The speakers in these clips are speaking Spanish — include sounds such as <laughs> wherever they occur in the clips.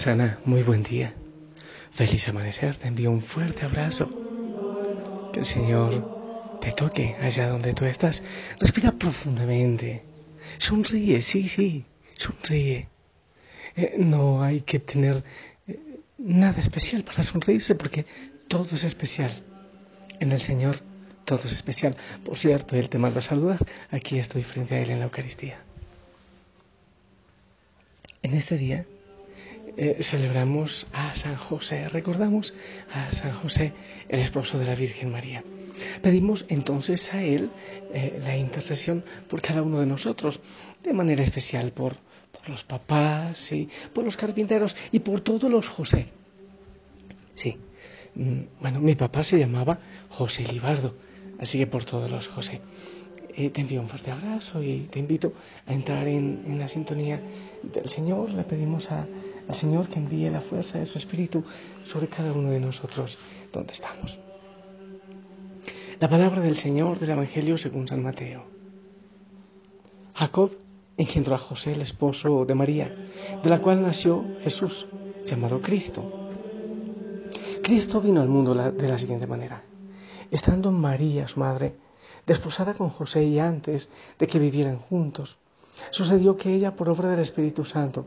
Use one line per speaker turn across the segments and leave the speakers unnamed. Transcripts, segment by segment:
Osana, muy buen día. Feliz amanecer, te envío un fuerte abrazo. Que el Señor te toque allá donde tú estás. Respira profundamente. Sonríe, sí, sí, sonríe. Eh, no hay que tener eh, nada especial para sonreírse porque todo es especial. En el Señor todo es especial. Por cierto, Él te manda saludar. Aquí estoy frente a Él en la Eucaristía. En este día eh, celebramos a San José, recordamos a San José, el esposo de la Virgen María. Pedimos entonces a Él eh, la intercesión por cada uno de nosotros, de manera especial por, por los papás, ¿sí? por los carpinteros y por todos los José. Sí, mm, bueno, mi papá se llamaba José Libardo, así que por todos los José. Eh, te envío un fuerte abrazo y te invito a entrar en, en la sintonía del Señor. Le pedimos a, al Señor que envíe la fuerza de su Espíritu sobre cada uno de nosotros donde estamos. La palabra del Señor del Evangelio según San Mateo. Jacob engendró a José, el esposo de María, de la cual nació Jesús, llamado Cristo. Cristo vino al mundo de la siguiente manera. Estando María, su madre, desposada con José y antes de que vivieran juntos, sucedió que ella, por obra del Espíritu Santo,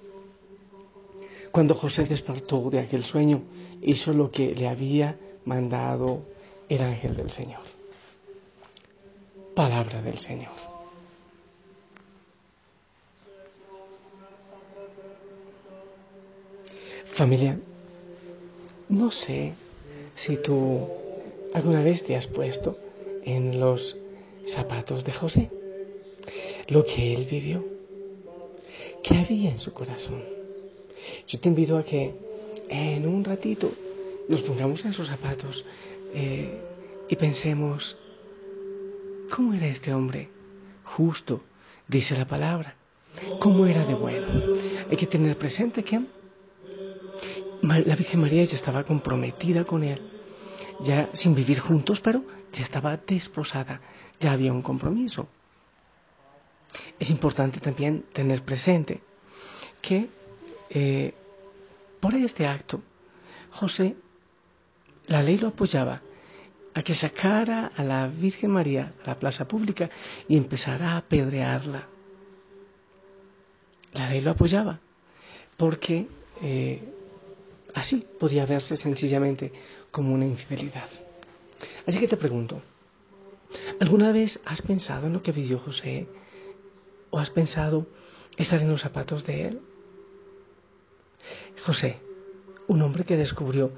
Cuando José despertó de aquel sueño, hizo lo que le había mandado el ángel del Señor. Palabra del Señor. Familia, no sé si tú alguna vez te has puesto en los zapatos de José, lo que él vivió, qué había en su corazón. Yo te invito a que en un ratito nos pongamos en sus zapatos eh, y pensemos, ¿cómo era este hombre? Justo, dice la palabra. ¿Cómo era de bueno? Hay que tener presente que la Virgen María ya estaba comprometida con él, ya sin vivir juntos, pero ya estaba desposada, ya había un compromiso. Es importante también tener presente que eh, por este acto, José, la ley lo apoyaba a que sacara a la Virgen María a la plaza pública y empezara a apedrearla. La ley lo apoyaba porque eh, así podía verse sencillamente como una infidelidad. Así que te pregunto, ¿alguna vez has pensado en lo que vivió José? ¿O has pensado estar en los zapatos de él? José, un hombre que descubrió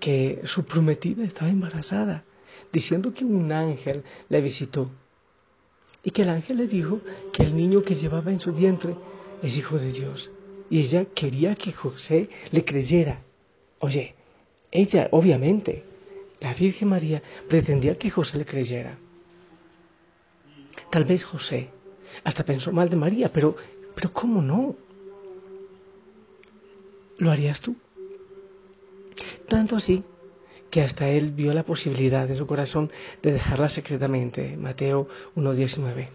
que su prometida estaba embarazada, diciendo que un ángel le visitó y que el ángel le dijo que el niño que llevaba en su vientre es hijo de Dios. y ella quería que José le creyera. Oye, ella, obviamente, la Virgen María pretendía que José le creyera. Tal vez José hasta pensó mal de María, pero, pero ¿cómo no? ¿Lo harías tú? Tanto así que hasta él vio la posibilidad en su corazón de dejarla secretamente, Mateo 1.19.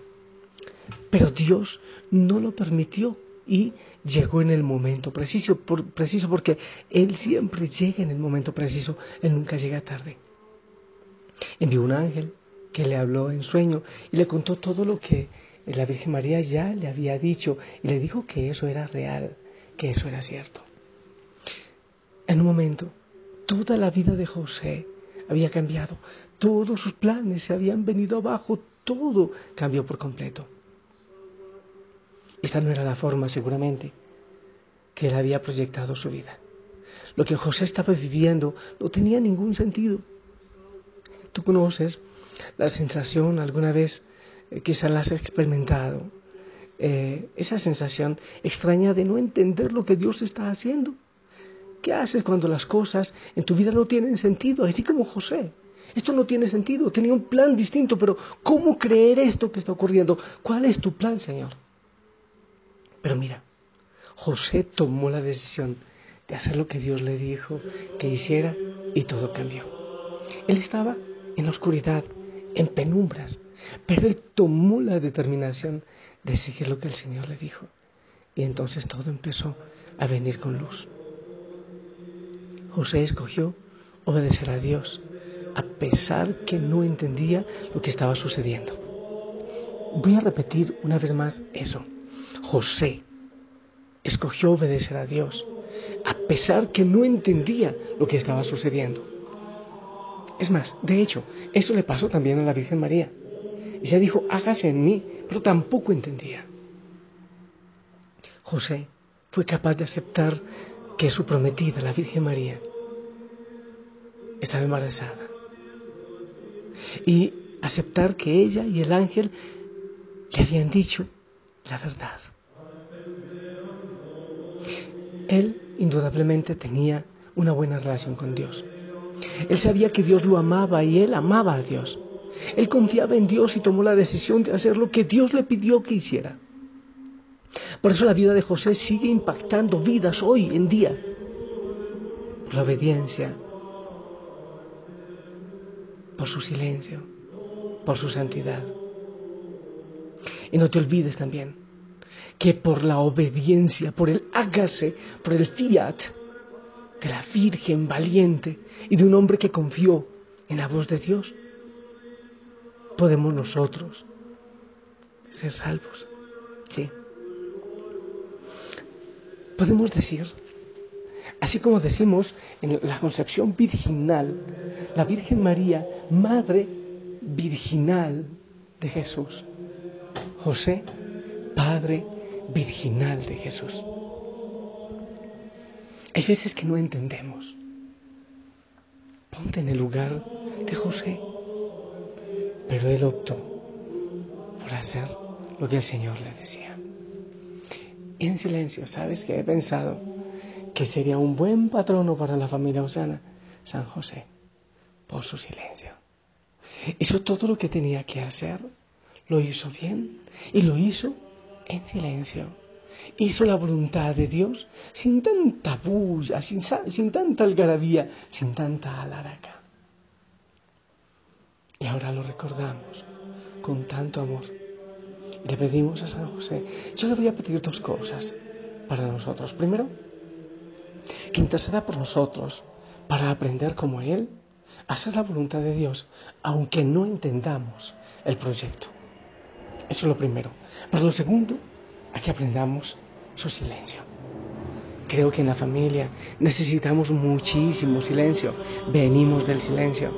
Pero Dios no lo permitió y llegó en el momento preciso, preciso porque Él siempre llega en el momento preciso, Él nunca llega tarde. Envió un ángel que le habló en sueño y le contó todo lo que la Virgen María ya le había dicho y le dijo que eso era real, que eso era cierto. En un momento, toda la vida de José había cambiado, todos sus planes se habían venido abajo, todo cambió por completo. Esta no era la forma, seguramente, que él había proyectado su vida. Lo que José estaba viviendo no tenía ningún sentido. Tú conoces la sensación alguna vez, eh, quizás la has experimentado, eh, esa sensación extraña de no entender lo que Dios está haciendo. ¿Qué haces cuando las cosas en tu vida no tienen sentido? Así como José. Esto no tiene sentido, tenía un plan distinto, pero ¿cómo creer esto que está ocurriendo? ¿Cuál es tu plan, Señor? Pero mira, José tomó la decisión de hacer lo que Dios le dijo que hiciera y todo cambió. Él estaba en la oscuridad, en penumbras, pero él tomó la determinación de seguir lo que el Señor le dijo. Y entonces todo empezó a venir con luz. José escogió obedecer a Dios, a pesar que no entendía lo que estaba sucediendo. Voy a repetir una vez más eso. José escogió obedecer a Dios, a pesar que no entendía lo que estaba sucediendo. Es más, de hecho, eso le pasó también a la Virgen María. Ella dijo, hágase en mí, pero tampoco entendía. José fue capaz de aceptar que su prometida, la Virgen María, estaba embarazada. Y aceptar que ella y el ángel le habían dicho la verdad. Él indudablemente tenía una buena relación con Dios. Él sabía que Dios lo amaba y él amaba a Dios. Él confiaba en Dios y tomó la decisión de hacer lo que Dios le pidió que hiciera. Por eso la vida de José sigue impactando vidas hoy en día. Por la obediencia, por su silencio, por su santidad. Y no te olvides también que por la obediencia, por el hágase, por el fiat de la Virgen valiente y de un hombre que confió en la voz de Dios, podemos nosotros ser salvos. Podemos decir, así como decimos en la concepción virginal, la Virgen María, Madre Virginal de Jesús. José, Padre virginal de Jesús. Hay veces que no entendemos. Ponte en el lugar de José. Pero él optó por hacer lo que el Señor le decía. En silencio, ¿sabes que he pensado? Que sería un buen patrono para la familia Osana, San José, por su silencio. Hizo todo lo que tenía que hacer, lo hizo bien y lo hizo en silencio. Hizo la voluntad de Dios sin tanta bulla, sin, sin tanta algarabía, sin tanta alaraca. Y ahora lo recordamos con tanto amor. Le pedimos a San José, yo le voy a pedir dos cosas para nosotros. Primero, que interceda por nosotros para aprender como Él, a hacer la voluntad de Dios, aunque no entendamos el proyecto. Eso es lo primero. Pero lo segundo, a que aprendamos su silencio. Creo que en la familia necesitamos muchísimo silencio. Venimos del silencio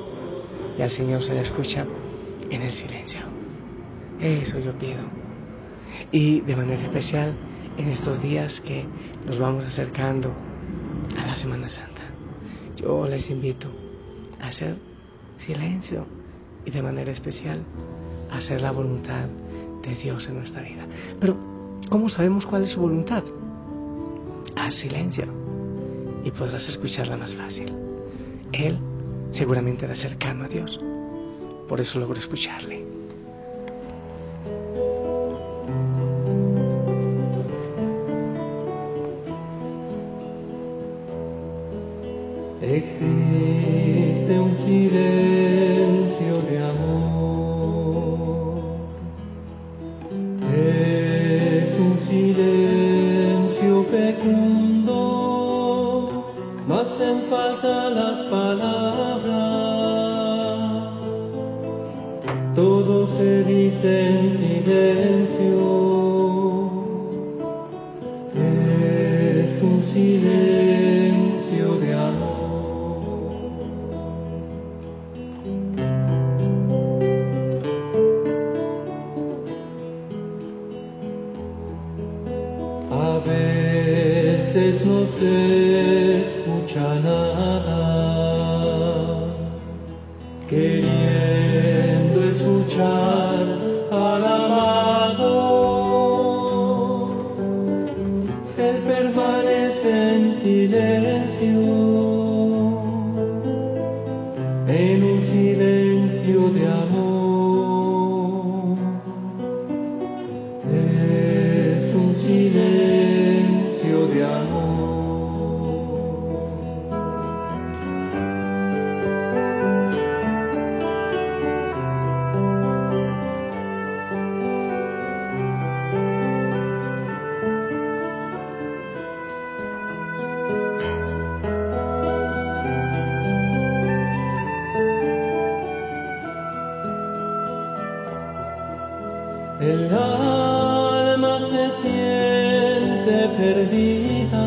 y al Señor se le escucha en el silencio. Eso yo pido. Y de manera especial en estos días que nos vamos acercando a la Semana Santa. Yo les invito a hacer silencio y de manera especial a hacer la voluntad de Dios en nuestra vida. Pero, ¿cómo sabemos cuál es su voluntad? haz silencio y podrás escucharla más fácil. Él seguramente era cercano a Dios, por eso logró escucharle.
Es un A veces no se escucha nada, El alma se siente perdida,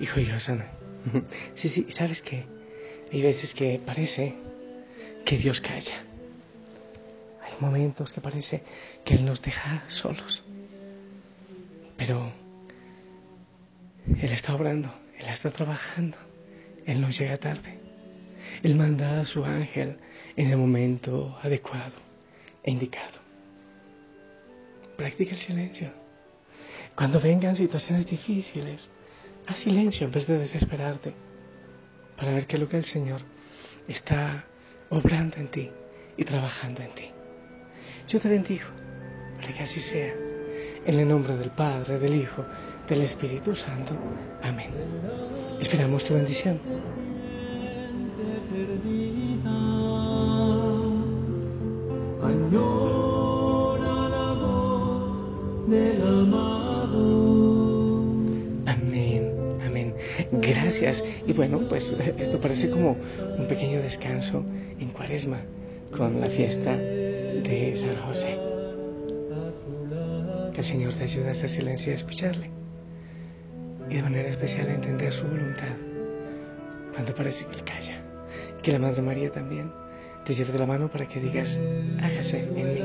Hijo y Osana. <laughs> Sí, sí, ¿sabes qué? Hay veces que parece que Dios calla. Hay momentos que parece que Él nos deja solos. Él está obrando, Él está trabajando. Él no llega tarde. Él manda a su ángel en el momento adecuado e indicado. Practica el silencio. Cuando vengan situaciones difíciles, haz silencio en vez de desesperarte para ver qué es lo que el Señor está obrando en ti y trabajando en ti. Yo te bendigo para que así sea. En el nombre del Padre, del Hijo, del Espíritu Santo. Amén. Esperamos tu bendición. Amén, amén. Gracias. Y bueno, pues esto parece como un pequeño descanso en cuaresma con la fiesta de San José. El Señor te ayude a hacer silencio y a escucharle. Y de manera especial a entender su voluntad cuando parece que Él calla. Que la Madre María también te lleve de la mano para que digas, hágase en mí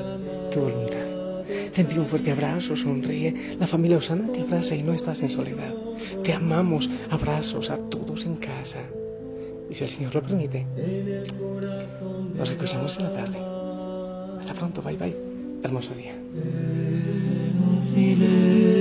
tu voluntad. Te envío un fuerte abrazo, sonríe. La familia Osana te abraza y no estás en soledad. Te amamos. Abrazos a todos en casa. Y si el Señor lo permite, nos escuchamos en la tarde. Hasta pronto, bye bye. Hermoso día.
Seated